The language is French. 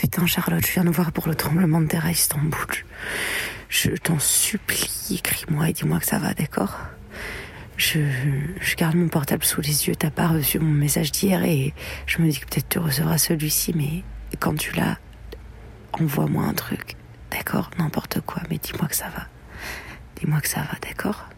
Putain, Charlotte, je viens de voir pour le tremblement de terre à Istanbul. Je t'en supplie, écris-moi et dis-moi que ça va, d'accord? Je, je garde mon portable sous les yeux. T'as pas reçu mon message d'hier et je me dis que peut-être tu recevras celui-ci, mais quand tu l'as, envoie-moi un truc. D'accord? N'importe quoi, mais dis-moi que ça va. Dis-moi que ça va, d'accord?